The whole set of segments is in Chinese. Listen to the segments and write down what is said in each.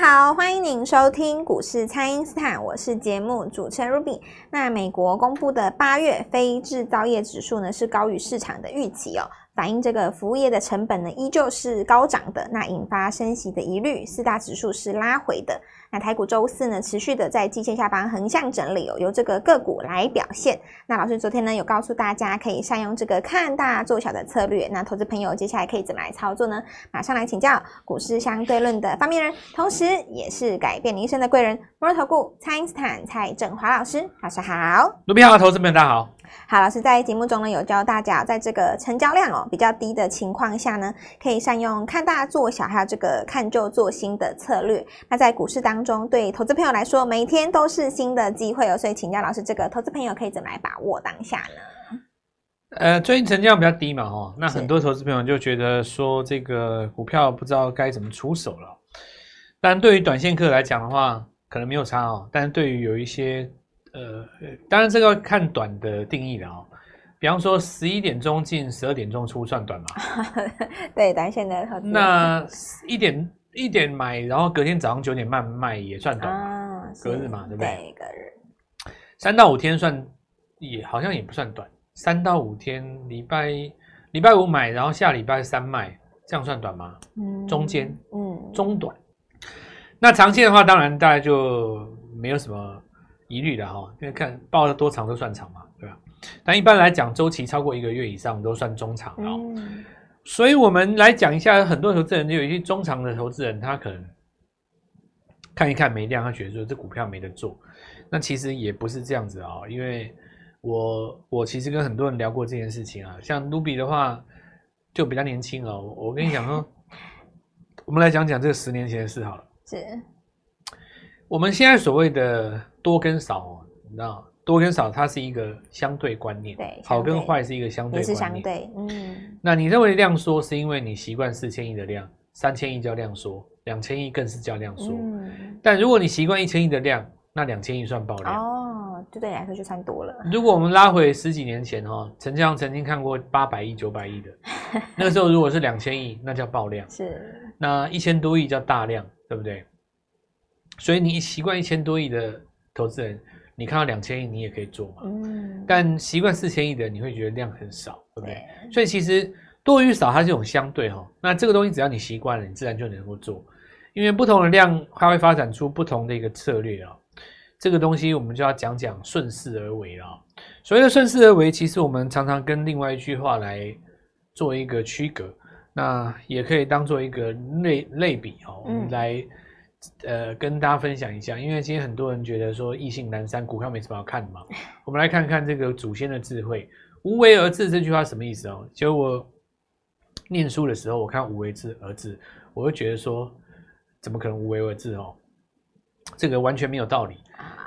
好，欢迎您收听股市蔡因斯坦，我是节目主持人 Ruby。那美国公布的八月非制造业指数呢，是高于市场的预期哦。反映这个服务业的成本呢，依旧是高涨的，那引发升息的疑虑，四大指数是拉回的。那台股周四呢，持续的在季线下方横向整理哦，由这个个股来表现。那老师昨天呢，有告诉大家可以善用这个看大做小的策略。那投资朋友接下来可以怎么来操作呢？马上来请教股市相对论的发明人，同时也是改变你一生的贵人——摩尔投顾蔡恩斯坦蔡振华老师，老师好。卢比好，投资朋友大家好。好，老师在节目中呢，有教大家在这个成交量哦比较低的情况下呢，可以善用看大做小，还有这个看旧做新的策略。那在股市当中，对投资朋友来说，每一天都是新的机会哦。所以请教老师，这个投资朋友可以怎么来把握当下呢？呃，最近成交量比较低嘛，哦，那很多投资朋友就觉得说这个股票不知道该怎么出手了。但对于短线客来讲的话，可能没有差哦。但是对于有一些呃，当然这个要看短的定义了哦。比方说十一点钟进，十二点钟出算短嘛？对，短线的投资。那一点一点买，然后隔天早上九点半卖也算短隔日嘛，对不对？对，隔日。三到五天算也好像也不算短，三到五天，礼拜礼拜五买，然后下礼拜三卖，这样算短吗？嗯，中间，嗯，中短。那长线的话，当然大家就没有什么。疑虑的哈，因为看报了多长都算长嘛，对吧？但一般来讲，周期超过一个月以上都算中长哦。嗯、所以我们来讲一下，很多投资人有一些中长的投资人，他可能看一看没量，他觉得说这股票没得做。那其实也不是这样子啊，因为我我其实跟很多人聊过这件事情啊，像卢比的话就比较年轻哦。我跟你讲说，我们来讲讲这个十年前的事好了。是。我们现在所谓的多跟少哦，你知道，多跟少它是一个相对观念，对，好跟坏是一个相对观念，也是相对，嗯。那你认为量缩是因为你习惯四千亿的量，三千亿叫量缩，两千亿更是叫量缩。嗯。但如果你习惯一千亿的量，那两千亿算爆量哦，就对你来说就算多了。如果我们拉回十几年前哦，陈江曾经看过八百亿、九百亿的，那个时候如果是两千亿，那叫爆量，是。那一千多亿叫大量，对不对？所以你习惯一千多亿的投资人，你看到两千亿你也可以做嘛。嗯。但习惯四千亿的，你会觉得量很少，对不对？对。所以其实多与少它是一种相对哈。那这个东西只要你习惯了，你自然就能够做。因为不同的量，它会发展出不同的一个策略啊。这个东西我们就要讲讲顺势而为了。所谓的顺势而为，其实我们常常跟另外一句话来做一个区隔，那也可以当做一个类类比哦。我们来。呃，跟大家分享一下，因为今天很多人觉得说意兴阑珊，股票没什么好看的嘛。我们来看看这个祖先的智慧，“无为而治”这句话什么意思哦？就我念书的时候，我看“无为而治”，我会觉得说，怎么可能无为而治哦？这个完全没有道理。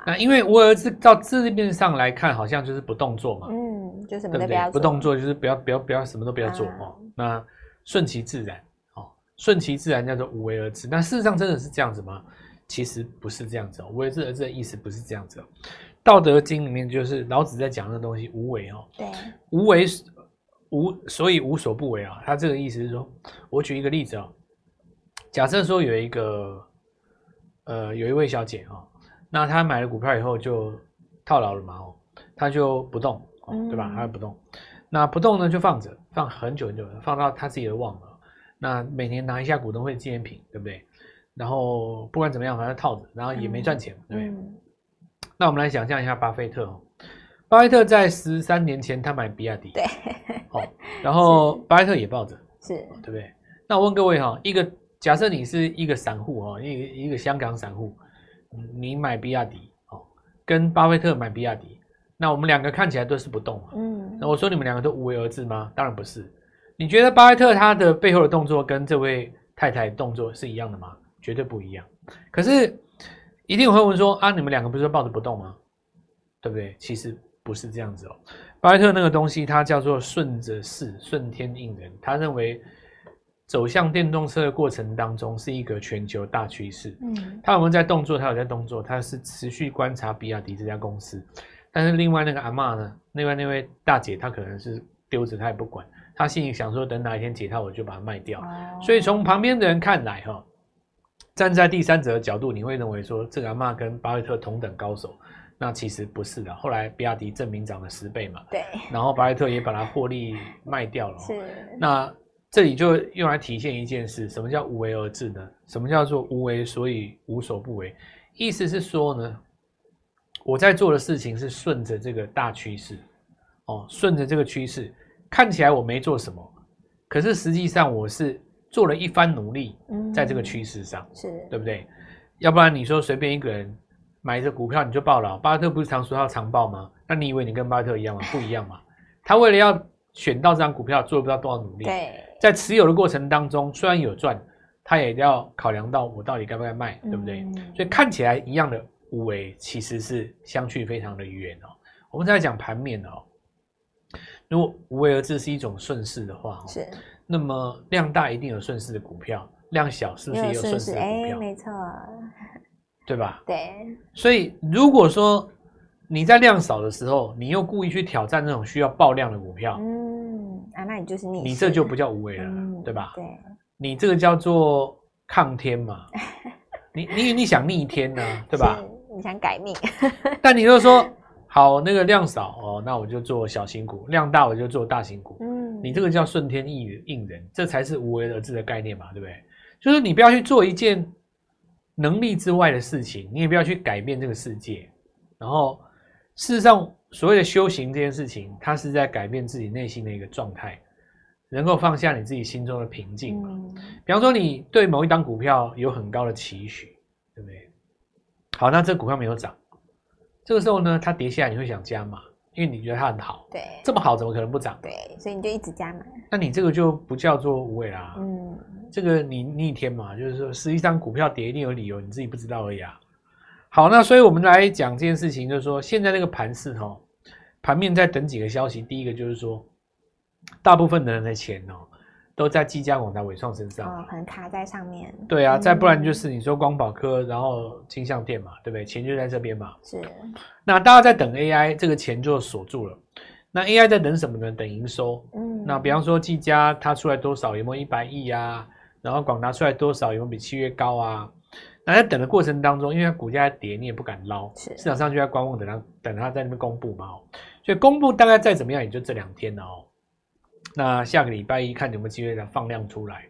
那因为“无为而治”到字面上来看，好像就是不动作嘛。嗯，就什么都不要做，对不对？不动作就是不要不要不要什么都不要做哦。那顺其自然。顺其自然叫做无为而治，那事实上真的是这样子吗？其实不是这样子哦。无为而治的意思不是这样子哦。道德经里面就是老子在讲的东西，无为哦。对，无为无，所以无所不为啊。他这个意思是说，我举一个例子啊，假设说有一个呃有一位小姐啊，那她买了股票以后就套牢了嘛哦，她就不动，对吧？她不动，那不动呢就放着，放很久很久，放到她自己都忘了。那每年拿一下股东会纪念品，对不对？然后不管怎么样，反正套着，然后也没赚钱，对不对？嗯、那我们来想象一下巴菲特哦，巴菲特在十三年前他买比亚迪，对，好，然后巴菲特也抱着，是，对不对？那我问各位哈，一个假设你是一个散户哈，一个一个香港散户，你买比亚迪哦，跟巴菲特买比亚迪，那我们两个看起来都是不动，嗯，那我说你们两个都无为而治吗？当然不是。你觉得巴菲特他的背后的动作跟这位太太的动作是一样的吗？绝对不一样。可是一定会问说啊，你们两个不是抱着不动吗？对不对？其实不是这样子哦。巴菲特那个东西，它叫做顺着势，顺天应人。他认为走向电动车的过程当中是一个全球大趋势。嗯，他有没有在动作？他有在动作，他是持续观察比亚迪这家公司。但是另外那个阿嬷呢？另外那位大姐，她可能是丢着，她也不管。他心里想说，等哪一天解套，我就把它卖掉。所以从旁边的人看来，哈，站在第三者的角度，你会认为说这个阿妈跟巴菲特同等高手，那其实不是的。后来比亚迪证明涨了十倍嘛，对，然后巴菲特也把它获利卖掉了。是，那这里就用来体现一件事：什么叫无为而治呢？什么叫做无为所以无所不为？意思是说呢，我在做的事情是顺着这个大趋势，哦，顺着这个趋势，看起来我没做什么，可是实际上我是。做了一番努力，在这个趋势上，嗯、是对不对？要不然你说随便一个人买一只股票你就爆了，巴菲特不是常说要长抱吗？那你以为你跟巴菲特一样吗？不一样嘛。他为了要选到这张股票，做不知道多少努力。对，在持有的过程当中，虽然有赚，他也要考量到我到底该不该卖，对不对？嗯、所以看起来一样的无为，其实是相去非常的远哦。我们在讲盘面哦，如果无为而治是一种顺势的话，是。那么量大一定有顺势的股票，量小是不是也有顺势的股票？哎，没错，对吧？对。所以如果说你在量少的时候，你又故意去挑战那种需要爆量的股票，嗯啊，那你就是逆，你这就不叫无为了，嗯、对吧？对。你这个叫做抗天嘛，你你你想逆天呢、啊，对吧？你想改命，但你又说。好，那个量少哦，那我就做小型股；量大我就做大型股。嗯，你这个叫顺天应应人，这才是无为而治的概念嘛，对不对？就是你不要去做一件能力之外的事情，你也不要去改变这个世界。然后，事实上，所谓的修行这件事情，它是在改变自己内心的一个状态，能够放下你自己心中的平静嘛。嗯，比方说，你对某一档股票有很高的期许，对不对？好，那这股票没有涨。这个时候呢，它跌下来，你会想加码，因为你觉得它很好。对，这么好，怎么可能不涨？对，所以你就一直加码。那你这个就不叫做无为啦。嗯，这个你逆天嘛，就是说，实际上股票跌一定有理由，你自己不知道而已啊。好，那所以我们来讲这件事情，就是说，现在那个盘势哈，盘面在等几个消息。第一个就是说，大部分的人的钱哦。都在技嘉、广达、伟创身上，哦，可能卡在上面。对啊，再不然就是你说光宝科，然后金像电嘛，对不对？钱就在这边嘛。是。那大家在等 AI，这个钱就锁住了。那 AI 在等什么呢？等营收。嗯。那比方说技嘉它出来多少？有没有一百亿啊？然后广达出来多少？有没有比七月高啊？那在等的过程当中，因为它股价在跌，你也不敢捞，是市场上就在观望，等它等它在那边公布嘛。所以公布大概再怎么样，也就这两天了哦。那下个礼拜一看有没有机会再放量出来，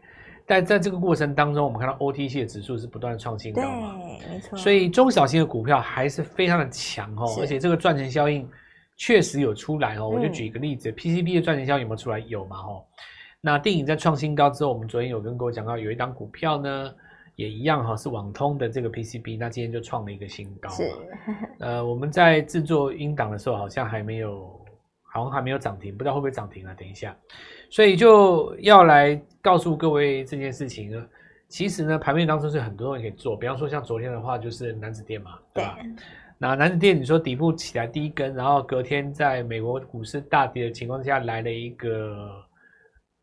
但在这个过程当中，我们看到 OTC 的指数是不断创新高嘛，对，没错。所以中小型的股票还是非常的强哦，而且这个赚钱效应确实有出来哦。我就举一个例子，PCB 的赚钱效应有没有出来？有嘛哦。那电影在创新高之后，我们昨天有跟各位讲到，有一档股票呢，也一样哈，是网通的这个 PCB，那今天就创了一个新高。是。呃，我们在制作音档的时候，好像还没有。好像还没有涨停，不知道会不会涨停啊？等一下，所以就要来告诉各位这件事情呢。其实呢，盘面当中是很多人可以做，比方说像昨天的话，就是南子店嘛，对吧？对。那南子店，你说底部起来第一根，然后隔天在美国股市大跌的情况下来了一个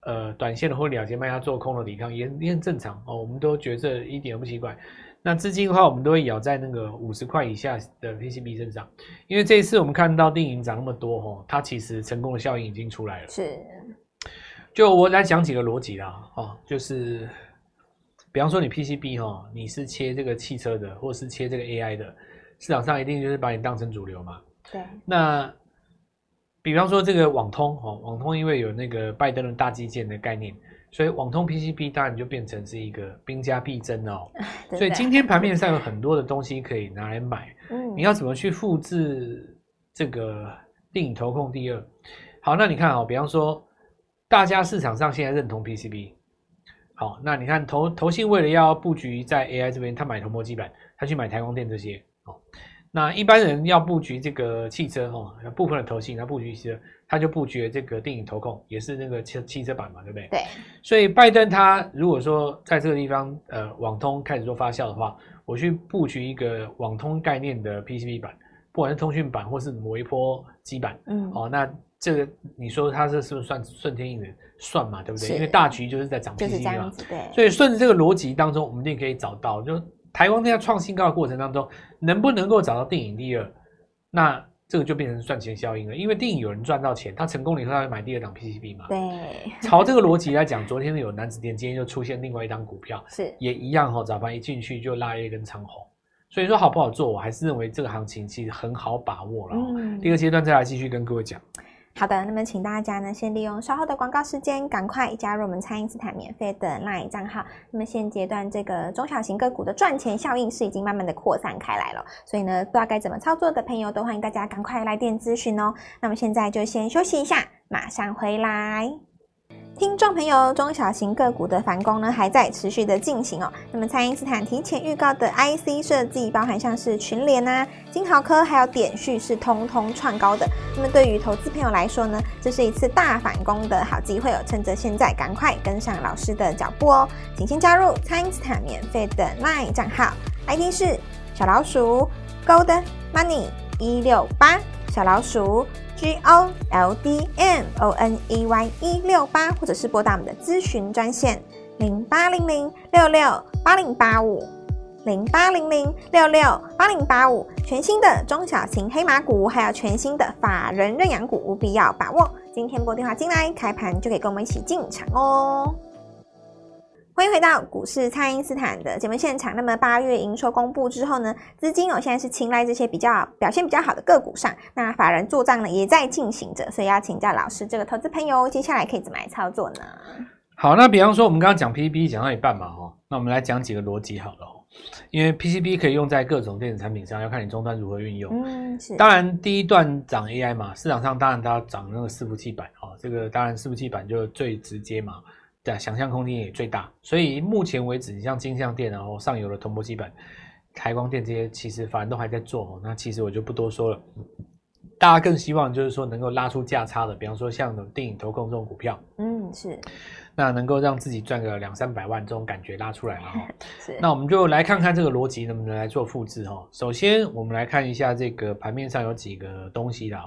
呃短线的或了结卖压做空的抵抗，也也很正常哦。我们都觉得这一点都不奇怪。那资金的话，我们都会咬在那个五十块以下的 PCB 身上，因为这一次我们看到电影涨那么多哦，它其实成功的效应已经出来了。是，就我来讲几个逻辑啦，哦，就是，比方说你 PCB 哈，你是切这个汽车的，或是切这个 AI 的，市场上一定就是把你当成主流嘛。对。那，比方说这个网通哦，网通因为有那个拜登的大基建的概念。所以网通 PCB 当然就变成是一个兵家必争哦。所以今天盘面上有很多的东西可以拿来买。嗯，你要怎么去复制这个电影投控第二？好，那你看哦，比方说大家市场上现在认同 PCB。好，那你看投投信为了要布局在 AI 这边，他买铜箔基板，他去买台光电这些。哦，那一般人要布局这个汽车哦，部分的投信要布局汽车。他就布局这个电影投控，也是那个汽汽车版嘛，对不对？对。所以拜登他如果说在这个地方，呃，网通开始做发酵的话，我去布局一个网通概念的 PCB 版，不管是通讯版或是微波基板，嗯，哦，那这个你说它这是不是算顺天应人？算嘛，对不对？因为大局就是在涨 PCB 嘛，对。所以顺着这个逻辑当中，我们一定可以找到，就台湾这样创新高的过程当中，能不能够找到电影第二？那这个就变成赚钱效应了。因为电影有人赚到钱，他成功了以后，他会买第二档 PCB 嘛。对。朝这个逻辑来讲，昨天有男子店，今天又出现另外一档股票，是也一样哈、哦。早盘一进去就拉一根长红，所以说好不好做，我还是认为这个行情其实很好把握了、哦。嗯。第二阶段再来继续跟各位讲。好的，那么请大家呢，先利用稍后的广告时间，赶快加入我们餐饮斯坦免费的 LINE 账号。那么现阶段这个中小型个股的赚钱效应是已经慢慢的扩散开来了，所以呢，不知道该怎么操作的朋友，都欢迎大家赶快来电咨询哦。那么现在就先休息一下，马上回来。听众朋友，中小型个股的反攻呢，还在持续的进行哦。那么，蔡因斯坦提前预告的 IC 设计，包含像是群联啊、金豪科，还有点序，是通通创高的。那么，对于投资朋友来说呢，这是一次大反攻的好机会哦。趁着现在，赶快跟上老师的脚步哦。请先加入蔡因斯坦免费的 LINE 账号，ID 是小老鼠 Gold Money 一六八小老鼠。G O L D M O N E Y 一六八，或者是拨打我们的咨询专线零八零零六六八零八五零八零零六六八零八五，全新的中小型黑马股，还有全新的法人认养股，务必要把握。今天拨电话进来，开盘就可以跟我们一起进场哦。欢迎回到股市，蔡因斯坦的节目现场。那么八月营收公布之后呢，资金哦现在是青睐这些比较表现比较好的个股上。那法人做账呢也在进行着，所以要请教老师，这个投资朋友接下来可以怎么来操作呢？好，那比方说我们刚刚讲 PCB 讲到一半嘛，哈，那我们来讲几个逻辑好了。因为 PCB 可以用在各种电子产品上，要看你终端如何运用。嗯，是。当然第一段涨 AI 嘛，市场上当然它要涨那个伺服器板哦，这个当然伺服器板就最直接嘛。对，想象空间也最大，所以目前为止，你像金像电，然后上游的铜箔基板、台光电这些，其实反正都还在做。那其实我就不多说了。大家更希望就是说能够拉出价差的，比方说像电影投控这种股票，嗯，是。那能够让自己赚个两三百万这种感觉拉出来了哈。是。那我们就来看看这个逻辑能不能来做复制哈。首先，我们来看一下这个盘面上有几个东西啦。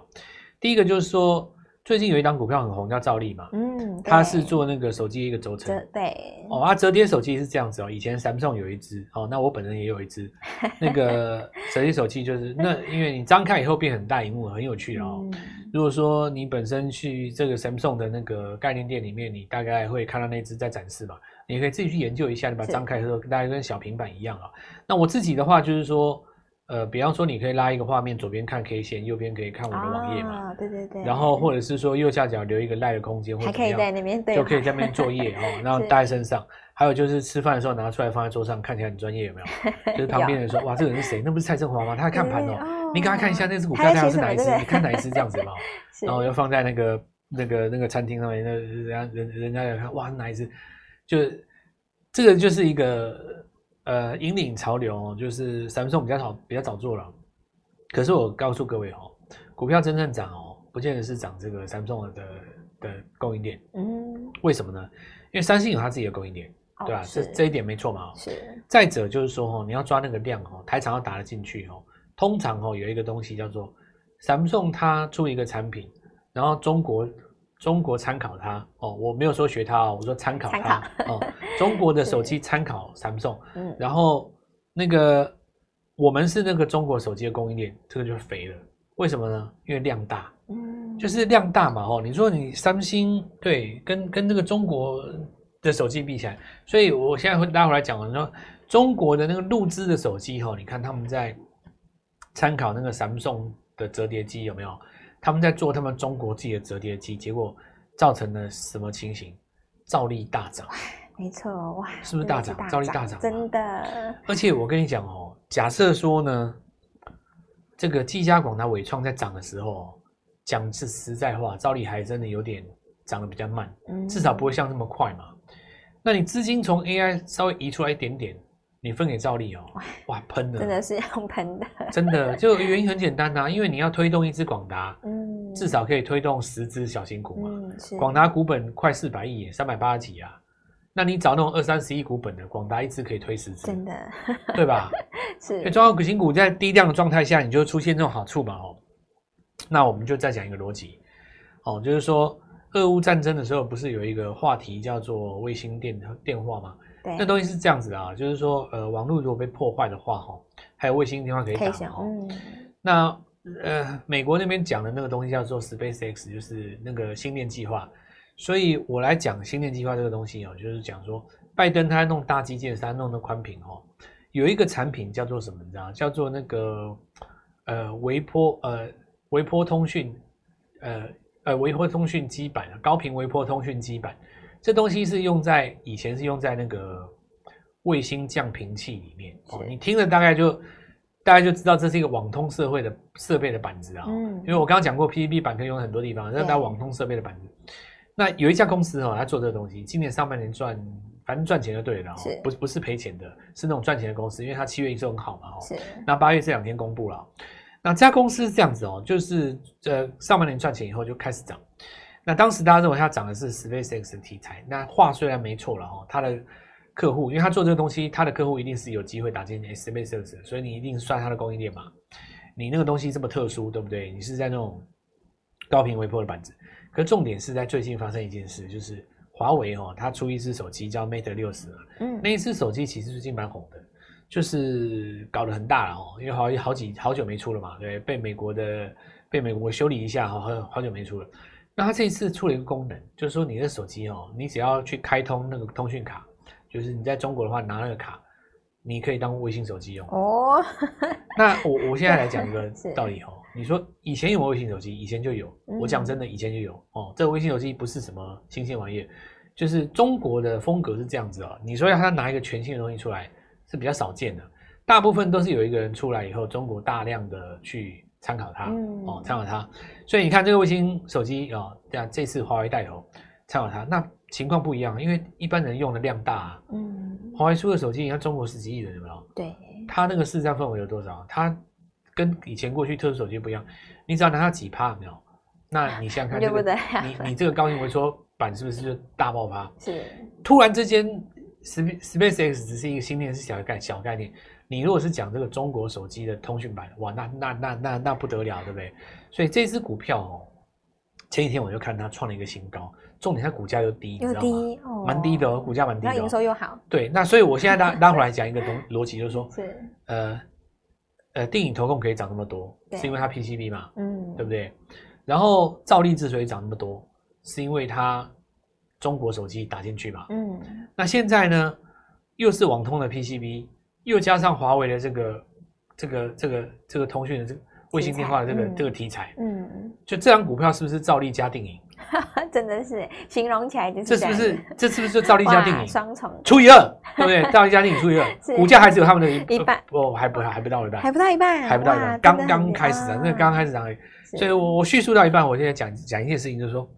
第一个就是说。最近有一档股票很红，叫兆利嘛，嗯，它是做那个手机一个轴承，对，哦，啊，折叠手机是这样子哦，以前 Samsung 有一只，哦，那我本人也有一只，那个 折叠手机就是那，因为你张开以后变很大荧幕，很有趣哦。嗯、如果说你本身去这个 Samsung 的那个概念店里面，你大概会看到那只在展示嘛，你可以自己去研究一下，你把它张开的时候，大概跟小平板一样啊。那我自己的话就是说。呃，比方说，你可以拉一个画面，左边看 K 线，右边可以看我的网页嘛。啊，对对对。然后或者是说右下角留一个赖的空间，或者还可以在那边对，就可以在那边作业哦，然后带在身上。还有就是吃饭的时候拿出来放在桌上，看起来很专业，有没有？就是旁边人说，哇，这个人是谁？那不是蔡正华吗？他在看盘哦。你给他看一下那只股票，看是哪一只？你看哪一只这样子嘛？然后又放在那个那个那个餐厅上面，那人家人人家也看，哇，哪一只？就是这个就是一个。呃，引领潮流哦，就是 Samsung 比较早比较早做了，可是我告诉各位哦，股票真正涨哦，不见得是涨这个 Samsung 的的供应链，嗯，为什么呢？因为三星有它自己的供应链，哦、对吧？这这一点没错嘛。是。再者就是说哦，你要抓那个量哦，台厂要打得进去哦，通常哦有一个东西叫做 Samsung 它出一个产品，然后中国。中国参考它哦，我没有说学它哦，我说参考它考哦。中国的手机 参考 Samsung，嗯，然后那个我们是那个中国手机的供应链，这个就肥了。为什么呢？因为量大，嗯，就是量大嘛，哦，你说你三星对，跟跟这个中国的手机比起来，所以我现在会待会来讲，你说中国的那个陆资的手机哈，你看他们在参考那个 Samsung 的折叠机有没有？他们在做他们中国自己的折叠机，结果造成了什么情形？兆利大涨，没错，哇，是不是大涨？兆利大涨，真的。而且我跟你讲哦，假设说呢，这个技嘉、广达、伟创在涨的时候，讲是实在话，兆利还真的有点涨得比较慢，嗯，至少不会像这么快嘛。那你资金从 AI 稍微移出来一点点。你分给赵丽哦，哇，喷的，真的是用喷的，真的，就原因很简单呐、啊，因为你要推动一支广达，嗯，至少可以推动十支小型股嘛，嗯，广达股本快四百亿，三百八十几啊，那你找那种二三十亿股本的，广达一支可以推十支，真的，对吧？是，所以中小型股在低量的状态下，你就出现这种好处嘛，哦，那我们就再讲一个逻辑，哦，就是说，俄乌战争的时候，不是有一个话题叫做卫星电电话吗？对那东西是这样子的啊，就是说，呃，网络如果被破坏的话，哈，还有卫星电话可以打，哈、嗯。那呃，美国那边讲的那个东西叫做 SpaceX，就是那个星链计划。所以我来讲星链计划这个东西哦，就是讲说拜登他弄大基建，他弄的宽频哦，有一个产品叫做什么？你知道？叫做那个呃微波呃微波通讯呃呃微波通讯基板，高频微波通讯基板。这东西是用在以前是用在那个卫星降频器里面哦。你听了大概就大概就知道这是一个网通社会的设备的板子啊。嗯。因为我刚刚讲过 PCB 板可以用很多地方，这是它网通设备的板子。那有一家公司哦，他做这个东西，今年上半年赚，反正赚钱就对了，不是不是赔钱的，是那种赚钱的公司，因为它七月营收很好嘛，哦，那八月这两天公布了，那这家公司是这样子哦，就是呃上半年赚钱以后就开始涨，那当时大家认为它涨的是 SpaceX 的题材，那话虽然没错了哦，他的客户，因为他做这个东西，他的客户一定是有机会打进 SpaceX，所以你一定算他的供应链嘛，你那个东西这么特殊，对不对？你是在那种高频微波的板子。可重点是在最近发生一件事，就是华为哦，它出一支手机叫 Mate 六十，嗯，那一支手机其实最近蛮红的，就是搞得很大了哦，因为好好几好久没出了嘛，对，被美国的被美国修理一下，好好好久没出了。那它这一次出了一个功能，就是说你的手机哦，你只要去开通那个通讯卡，就是你在中国的话拿那个卡，你可以当微信手机用哦。那我我现在来讲一个 道理哦。你说以前有没有微信手机？以前就有。我讲真的，以前就有哦。这个微信手机不是什么新鲜玩意儿，就是中国的风格是这样子哦。你说要他拿一个全新的东西出来是比较少见的，大部分都是有一个人出来以后，中国大量的去参考它哦，参考它。所以你看这个卫星手机啊，这次华为带头参考它，那情况不一样，因为一般人用的量大啊。嗯，华为出的手机，你看中国十几亿人有没有？对，它那个市占份额有多少？它。跟以前过去特殊手机不一样，你只要拿它几趴没有？那你想想看，这个你你这个高频微波板是不是就大爆发？是。突然之间，SpaceX 只是一个芯片，是小概小概念。你如果是讲这个中国手机的通讯版，哇，那那那那那不得了，对不对？所以这支股票哦，前几天我就看它创了一个新高，重点它股价又低，又低哦，蛮低的哦，股价蛮低的。那营收又好。对，那所以我现在拉拉回来讲一个东逻辑，就是说，是呃。呃，电影投控可以涨那么多，是因为它 PCB 嘛，嗯，对不对？然后兆利之所以涨那么多，是因为它中国手机打进去嘛，嗯。那现在呢，又是网通的 PCB，又加上华为的这个这个这个这个通讯的这个卫星电话的这个这个题材，嗯，就这张股票是不是照例加定颖？真的是形容起来就是这是不是这是不是照例加定颖双重。除以二，对不对？照例加定颖除以二，股价还只有他们的一半。哦，还不还不到一半，还不到一半，还不到一半，刚刚开始涨，那刚刚开始涨而已。所以我我叙述到一半，我现在讲讲一件事情，就是说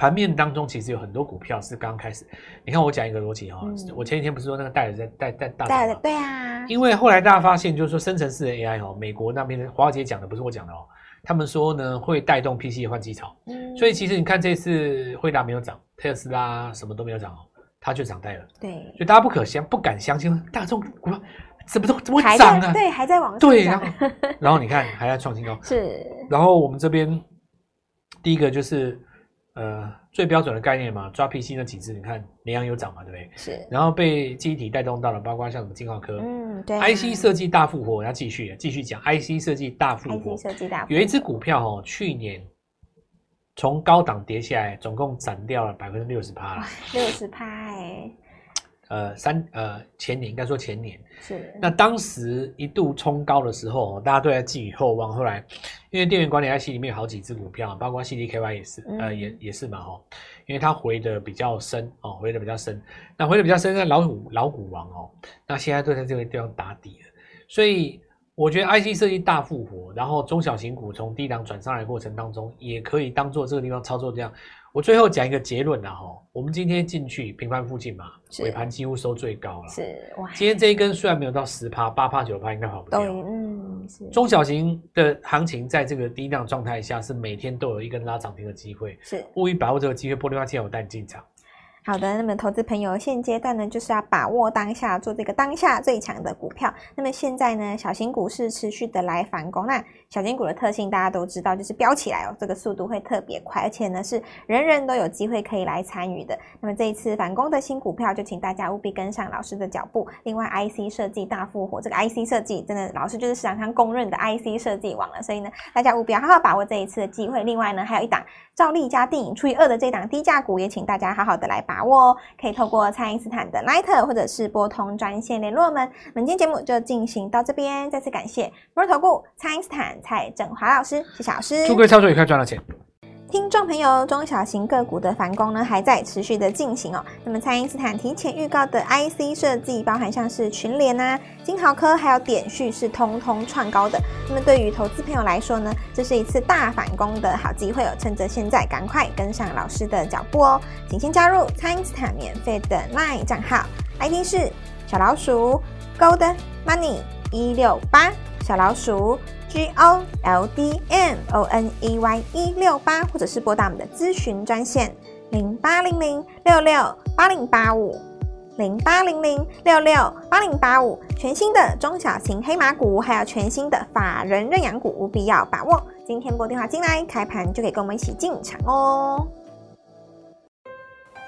盘面当中其实有很多股票是刚刚开始。你看我讲一个逻辑哈，我前几天不是说那个戴尔在带带大涨吗？对啊，因为后来大家发现，就是说生成式的 AI 哦，美国那边的华尔街讲的不是我讲的哦。他们说呢，会带动 PC 的换机潮，嗯，所以其实你看这次惠达没有涨，特斯拉什么都没有涨哦，它就涨带了，对，所以大家不可相不敢相信，大众股票怎么都怎么会涨啊？对，还在往上对，然后然后你看还在创新高，是，然后我们这边第一个就是。呃，最标准的概念嘛，抓 PC 那几只，你看联阳有涨嘛，对不对？是。然后被记忆体带动到了，包括像什么金浩科，嗯，对、啊。IC 设计大复活，我要继续继续讲 IC 设计大复活。IC 设计大复活。有一只股票哦，去年从高档跌下来，总共斩掉了百分之六十趴了。六十趴哎。呃，三呃前年应该说前年是，那当时一度冲高的时候，大家都在寄予厚望。后来因为电源管理 IC 里面有好几只股票，包括 CDKY 也是，嗯、呃也也是嘛哈，因为它回的比较深哦，回的比较深。那回的比较深，那老股老股王哦，那现在都在这个地方打底了。所以我觉得 IC 设计大复活，然后中小型股从低档转上来的过程当中，也可以当做这个地方操作这样。我最后讲一个结论了哈，我们今天进去平盘附近嘛，尾盘几乎收最高了。是哇，今天这一根虽然没有到十趴、八趴、九趴，应该跑不掉。嗯，是。中小型的行情在这个低量状态下，是每天都有一根拉涨停的机会。是，务必把握这个机会，玻璃花，今天我带你进场。好的，那么投资朋友现阶段呢，就是要把握当下，做这个当下最强的股票。那么现在呢，小型股是持续的来反攻。那小型股的特性大家都知道，就是飙起来哦，这个速度会特别快，而且呢是人人都有机会可以来参与的。那么这一次反攻的新股票，就请大家务必跟上老师的脚步。另外，IC 设计大复活，这个 IC 设计真的老师就是市场上公认的 IC 设计王了，所以呢，大家务必要好好把握这一次的机会。另外呢，还有一档兆利加电影除以二的这档低价股，也请大家好好的来把握哦。可以透过蔡因斯坦的 Line 或者是拨通专线联络我们。本期节目就进行到这边，再次感谢摩尔投顾蔡因斯坦蔡振华老师，谢谢老师。祝各位操作愉快，赚到钱。听众朋友，中小型个股的反攻呢，还在持续的进行哦。那么，蔡因斯坦提前预告的 IC 设计，包含像是群联啊、金豪科，还有点序，是通通创高的。那么，对于投资朋友来说呢，这是一次大反攻的好机会哦。趁着现在，赶快跟上老师的脚步哦。请先加入蔡因斯坦免费的 LINE 账号，ID 是小老鼠 Gold Money 一六八小老鼠。G O L D N O N E Y 一六八，或者是拨打我们的咨询专线零八零零六六八零八五零八零零六六八零八五，全新的中小型黑马股，还有全新的法人认养股，务必要把握。今天拨电话进来，开盘就可以跟我们一起进场哦。